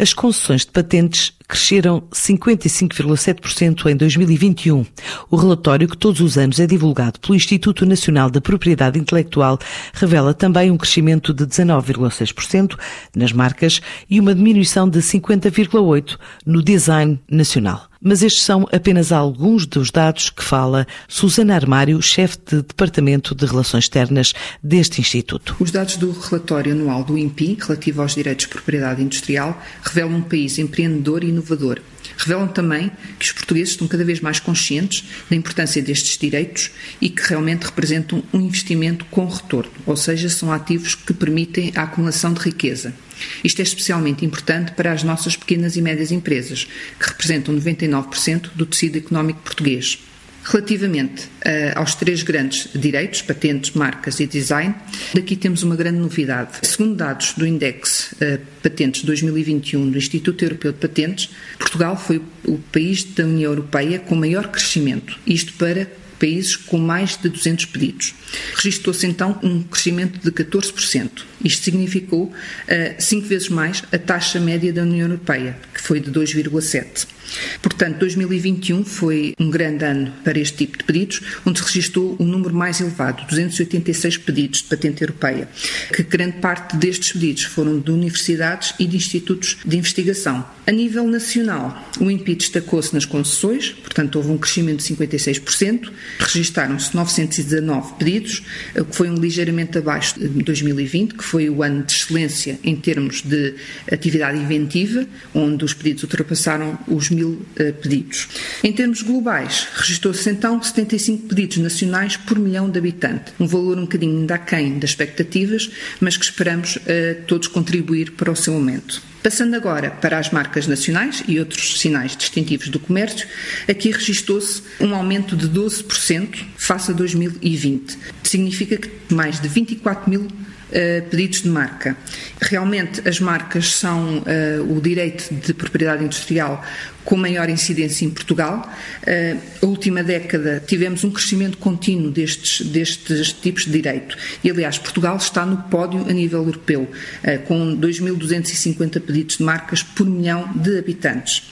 As concessões de patentes cresceram 55,7% em 2021. O relatório, que todos os anos é divulgado pelo Instituto Nacional da Propriedade Intelectual, revela também um crescimento de 19,6% nas marcas e uma diminuição de 50,8% no design nacional. Mas estes são apenas alguns dos dados que fala Susana Armário, chefe de Departamento de Relações Externas deste Instituto. Os dados do relatório anual do INPI, relativo aos direitos de propriedade industrial, revelam um país empreendedor e inovador. Revelam também que os portugueses estão cada vez mais conscientes da importância destes direitos e que realmente representam um investimento com retorno, ou seja, são ativos que permitem a acumulação de riqueza. Isto é especialmente importante para as nossas pequenas e médias empresas, que representam 99% do tecido económico português. Relativamente uh, aos três grandes direitos, patentes, marcas e design, daqui temos uma grande novidade. Segundo dados do Index uh, Patentes 2021 do Instituto Europeu de Patentes, Portugal foi o país da União Europeia com maior crescimento, isto para países com mais de 200 pedidos. Registou-se então um crescimento de 14%. Isto significou uh, cinco vezes mais a taxa média da União Europeia, que foi de 2,7%. Portanto, 2021 foi um grande ano para este tipo de pedidos, onde se registrou um número mais elevado, 286 pedidos de patente europeia, que grande parte destes pedidos foram de universidades e de institutos de investigação. A nível nacional, o INPI destacou-se nas concessões, portanto houve um crescimento de 56%, registaram-se 919 pedidos, o que foi um ligeiramente abaixo de 2020, que foi o ano de excelência em termos de atividade inventiva, onde os pedidos ultrapassaram os mil uh, pedidos. Em termos globais, registrou-se então 75 pedidos nacionais por milhão de habitantes, um valor um bocadinho ainda aquém das expectativas, mas que esperamos uh, todos contribuir para o seu aumento. Passando agora para as marcas nacionais e outros sinais distintivos do comércio, aqui registou-se um aumento de 12% face a 2020. Significa que mais de 24 mil Uh, pedidos de marca. Realmente, as marcas são uh, o direito de propriedade industrial com maior incidência em Portugal. Uh, a última década tivemos um crescimento contínuo destes, destes tipos de direito. E, aliás, Portugal está no pódio a nível europeu, com 2.250 pedidos de marcas por milhão de habitantes.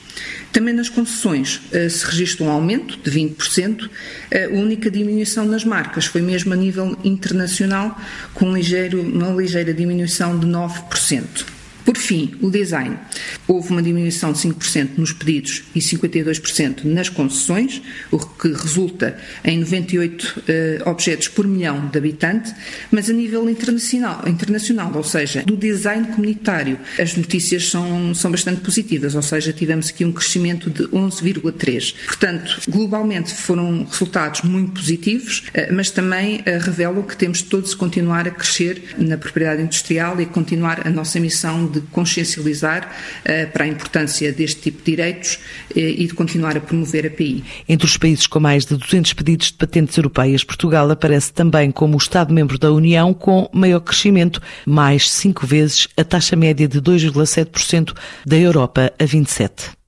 Também nas concessões se registra um aumento de 20%, a única diminuição nas marcas foi mesmo a nível internacional, com um uma ligeira diminuição de 9%. Por fim, o design. Houve uma diminuição de 5% nos pedidos e 52% nas concessões, o que resulta em 98 uh, eh, objetos por milhão de habitante, mas a nível internacional, internacional, ou seja, do design comunitário, as notícias são, são bastante positivas, ou seja, tivemos aqui um crescimento de 11,3%. Portanto, globalmente foram resultados muito positivos, uh, mas também uh, revelam que temos todos de continuar a crescer na propriedade industrial e continuar a nossa missão de consciencializar uh, para a importância deste tipo de direitos uh, e de continuar a promover a PI. Entre os países com mais de 200 pedidos de patentes europeias, Portugal aparece também como o Estado-membro da União com maior crescimento, mais cinco vezes a taxa média de 2,7% da Europa a 27.